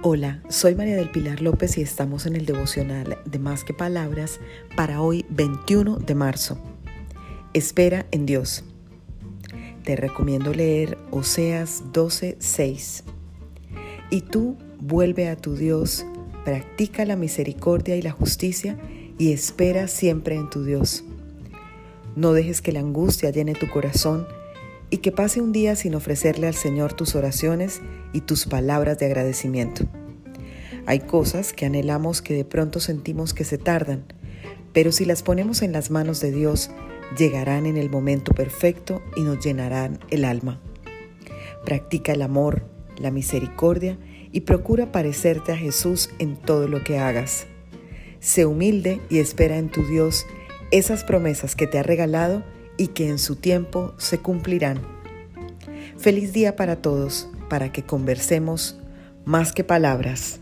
Hola, soy María del Pilar López y estamos en el devocional de Más que Palabras para hoy 21 de marzo. Espera en Dios. Te recomiendo leer Oseas 12:6. Y tú vuelve a tu Dios, practica la misericordia y la justicia y espera siempre en tu Dios. No dejes que la angustia llene tu corazón y que pase un día sin ofrecerle al Señor tus oraciones y tus palabras de agradecimiento. Hay cosas que anhelamos que de pronto sentimos que se tardan, pero si las ponemos en las manos de Dios, llegarán en el momento perfecto y nos llenarán el alma. Practica el amor, la misericordia y procura parecerte a Jesús en todo lo que hagas. Sé humilde y espera en tu Dios esas promesas que te ha regalado y que en su tiempo se cumplirán. Feliz día para todos, para que conversemos más que palabras.